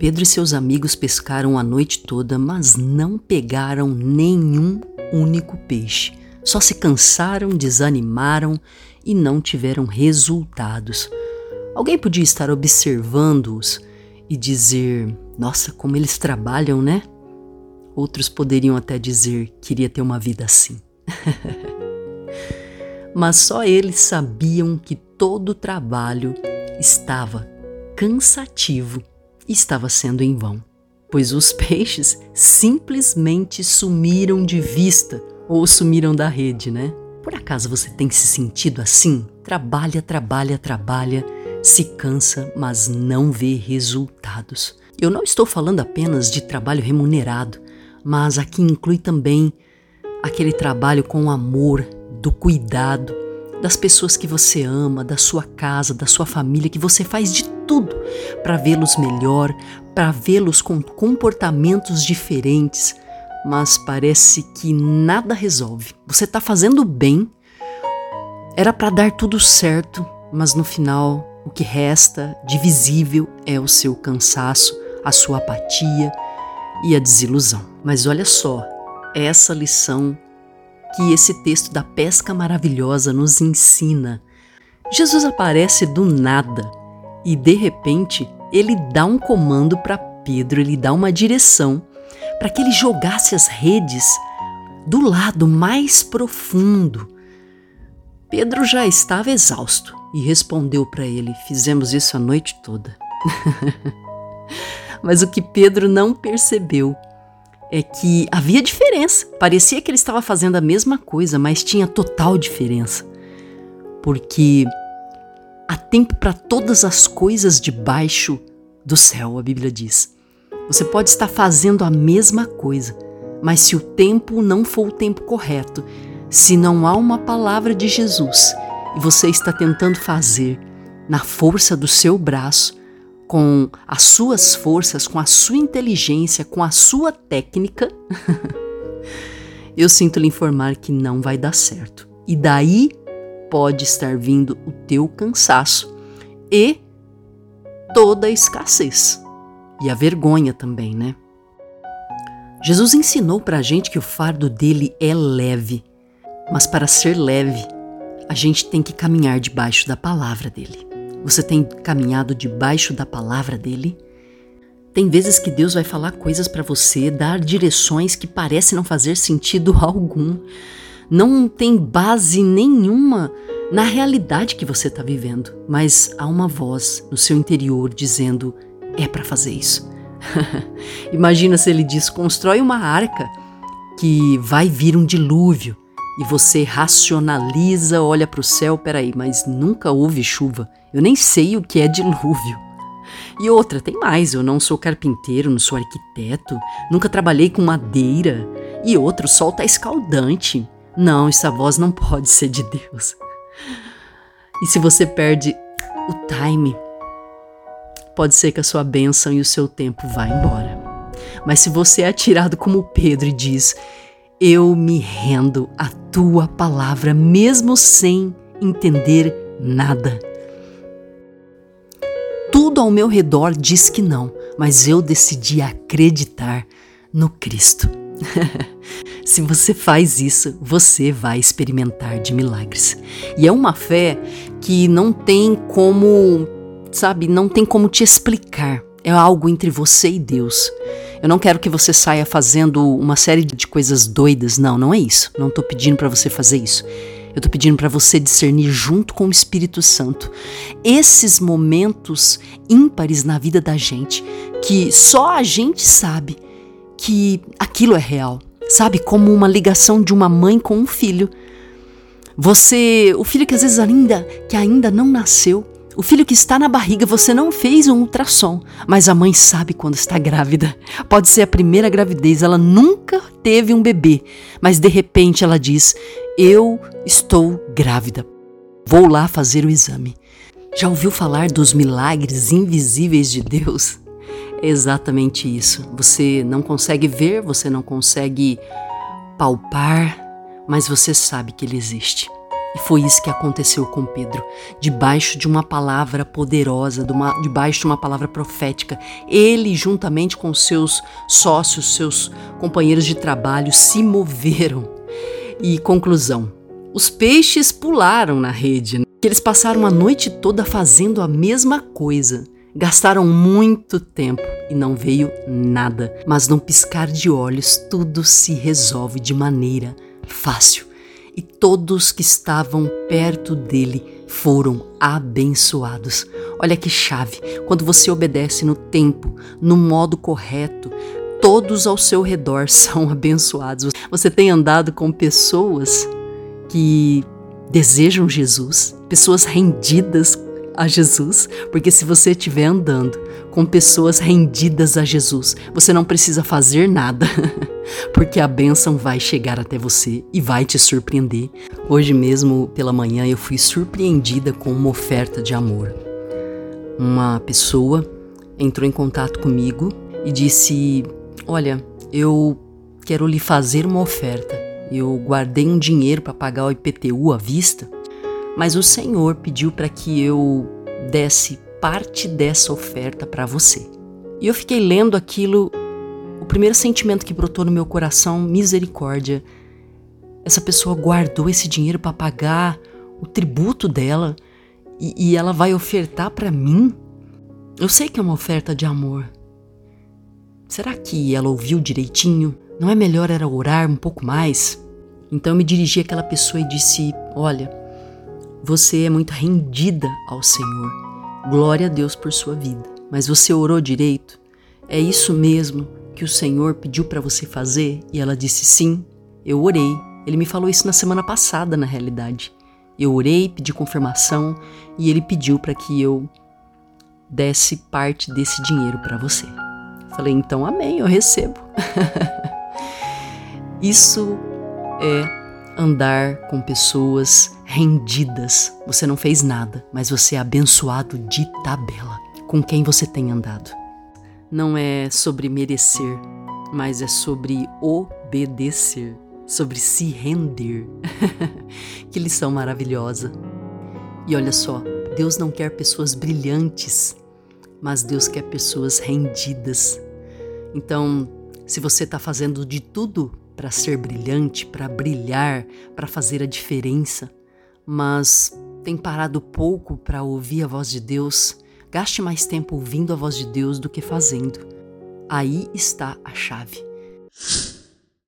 Pedro e seus amigos pescaram a noite toda, mas não pegaram nenhum único peixe. Só se cansaram, desanimaram e não tiveram resultados. Alguém podia estar observando-os e dizer: Nossa, como eles trabalham, né? Outros poderiam até dizer: Queria ter uma vida assim. Mas só eles sabiam que todo o trabalho estava cansativo estava sendo em vão, pois os peixes simplesmente sumiram de vista ou sumiram da rede, né? Por acaso você tem se sentido assim? Trabalha, trabalha, trabalha, se cansa, mas não vê resultados. Eu não estou falando apenas de trabalho remunerado, mas aqui inclui também aquele trabalho com amor, do cuidado, das pessoas que você ama, da sua casa, da sua família, que você faz de tudo para vê-los melhor, para vê-los com comportamentos diferentes, mas parece que nada resolve. Você está fazendo bem, era para dar tudo certo, mas no final o que resta de visível é o seu cansaço, a sua apatia e a desilusão. Mas olha só, essa lição que esse texto da pesca maravilhosa nos ensina. Jesus aparece do nada e de repente ele dá um comando para Pedro, ele dá uma direção para que ele jogasse as redes do lado mais profundo. Pedro já estava exausto e respondeu para ele: Fizemos isso a noite toda. Mas o que Pedro não percebeu é que havia diferença. Parecia que ele estava fazendo a mesma coisa, mas tinha total diferença. Porque há tempo para todas as coisas debaixo do céu, a Bíblia diz. Você pode estar fazendo a mesma coisa, mas se o tempo não for o tempo correto, se não há uma palavra de Jesus e você está tentando fazer na força do seu braço, com as suas forças, com a sua inteligência, com a sua técnica, eu sinto lhe informar que não vai dar certo. E daí pode estar vindo o teu cansaço e toda a escassez. E a vergonha também, né? Jesus ensinou para a gente que o fardo dele é leve, mas para ser leve, a gente tem que caminhar debaixo da palavra dele. Você tem caminhado debaixo da palavra dele? Tem vezes que Deus vai falar coisas para você, dar direções que parecem não fazer sentido algum. Não tem base nenhuma na realidade que você está vivendo, mas há uma voz no seu interior dizendo: é para fazer isso. Imagina se ele diz: constrói uma arca que vai vir um dilúvio e você racionaliza, olha para o céu, peraí, mas nunca houve chuva. Eu nem sei o que é dilúvio. E outra, tem mais, eu não sou carpinteiro, não sou arquiteto, nunca trabalhei com madeira. E outro, o sol tá escaldante. Não, essa voz não pode ser de Deus. E se você perde o time, pode ser que a sua bênção e o seu tempo vá embora. Mas se você é atirado como Pedro e diz: Eu me rendo à tua palavra, mesmo sem entender nada tudo ao meu redor diz que não, mas eu decidi acreditar no Cristo. Se você faz isso, você vai experimentar de milagres. E é uma fé que não tem como, sabe, não tem como te explicar. É algo entre você e Deus. Eu não quero que você saia fazendo uma série de coisas doidas. Não, não é isso. Não estou pedindo para você fazer isso. Eu estou pedindo para você discernir junto com o Espírito Santo esses momentos ímpares na vida da gente que só a gente sabe que aquilo é real. Sabe, como uma ligação de uma mãe com um filho. Você, o filho que às vezes ainda que ainda não nasceu, o filho que está na barriga, você não fez um ultrassom, mas a mãe sabe quando está grávida. Pode ser a primeira gravidez, ela nunca teve um bebê, mas de repente ela diz: Eu estou grávida. Vou lá fazer o exame. Já ouviu falar dos milagres invisíveis de Deus? Exatamente isso. Você não consegue ver, você não consegue palpar, mas você sabe que ele existe. E foi isso que aconteceu com Pedro. Debaixo de uma palavra poderosa, de uma, debaixo de uma palavra profética, ele, juntamente com seus sócios, seus companheiros de trabalho, se moveram. E conclusão: os peixes pularam na rede. Né? Eles passaram a noite toda fazendo a mesma coisa. Gastaram muito tempo e não veio nada, mas num piscar de olhos tudo se resolve de maneira fácil e todos que estavam perto dele foram abençoados. Olha que chave! Quando você obedece no tempo, no modo correto, todos ao seu redor são abençoados. Você tem andado com pessoas que desejam Jesus, pessoas rendidas a Jesus, porque se você estiver andando com pessoas rendidas a Jesus, você não precisa fazer nada. porque a bênção vai chegar até você e vai te surpreender. Hoje mesmo, pela manhã, eu fui surpreendida com uma oferta de amor. Uma pessoa entrou em contato comigo e disse: Olha, eu quero lhe fazer uma oferta. Eu guardei um dinheiro para pagar o IPTU à vista, mas o Senhor pediu para que eu desse parte dessa oferta para você. E eu fiquei lendo aquilo primeiro sentimento que brotou no meu coração, misericórdia. Essa pessoa guardou esse dinheiro para pagar o tributo dela e, e ela vai ofertar para mim? Eu sei que é uma oferta de amor. Será que ela ouviu direitinho? Não é melhor era orar um pouco mais? Então eu me dirigi àquela pessoa e disse: Olha, você é muito rendida ao Senhor. Glória a Deus por sua vida. Mas você orou direito? É isso mesmo que o Senhor pediu para você fazer? E ela disse: Sim, eu orei. Ele me falou isso na semana passada, na realidade. Eu orei, pedi confirmação e ele pediu para que eu desse parte desse dinheiro para você. Falei: Então, amém, eu recebo. isso é andar com pessoas rendidas. Você não fez nada, mas você é abençoado de tabela com quem você tem andado não é sobre merecer, mas é sobre obedecer, sobre se render. que lição maravilhosa! E olha só, Deus não quer pessoas brilhantes, mas Deus quer pessoas rendidas. Então, se você está fazendo de tudo para ser brilhante, para brilhar, para fazer a diferença, mas tem parado pouco para ouvir a voz de Deus, Gaste mais tempo ouvindo a voz de Deus do que fazendo. Aí está a chave.